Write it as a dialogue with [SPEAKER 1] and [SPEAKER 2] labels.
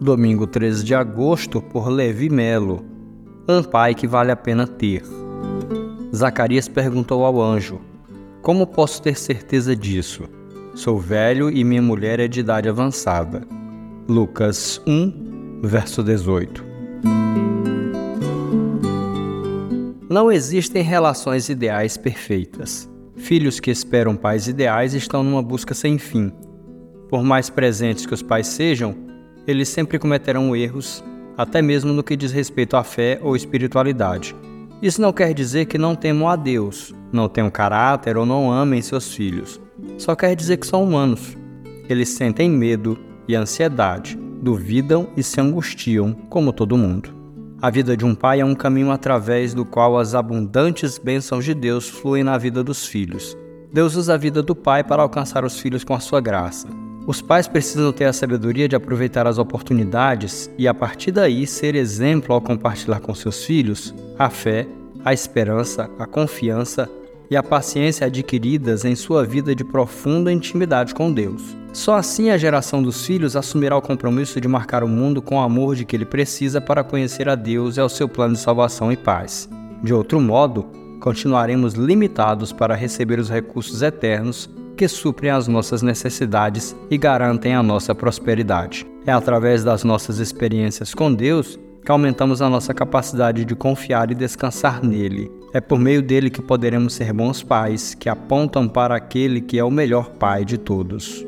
[SPEAKER 1] Domingo 13 de agosto, por Levi Melo. Um pai que vale a pena ter. Zacarias perguntou ao anjo: Como posso ter certeza disso? Sou velho e minha mulher é de idade avançada. Lucas 1, verso 18. Não existem relações ideais perfeitas. Filhos que esperam pais ideais estão numa busca sem fim. Por mais presentes que os pais sejam, eles sempre cometerão erros, até mesmo no que diz respeito à fé ou espiritualidade. Isso não quer dizer que não temam a Deus, não tenham caráter ou não amem seus filhos. Só quer dizer que são humanos. Eles sentem medo e ansiedade, duvidam e se angustiam, como todo mundo. A vida de um pai é um caminho através do qual as abundantes bênçãos de Deus fluem na vida dos filhos. Deus usa a vida do pai para alcançar os filhos com a sua graça. Os pais precisam ter a sabedoria de aproveitar as oportunidades e, a partir daí, ser exemplo ao compartilhar com seus filhos a fé, a esperança, a confiança e a paciência adquiridas em sua vida de profunda intimidade com Deus. Só assim a geração dos filhos assumirá o compromisso de marcar o mundo com o amor de que ele precisa para conhecer a Deus e ao seu plano de salvação e paz. De outro modo, continuaremos limitados para receber os recursos eternos que suprem as nossas necessidades e garantem a nossa prosperidade. É através das nossas experiências com Deus que aumentamos a nossa capacidade de confiar e descansar nele. É por meio dele que poderemos ser bons pais, que apontam para aquele que é o melhor pai de todos.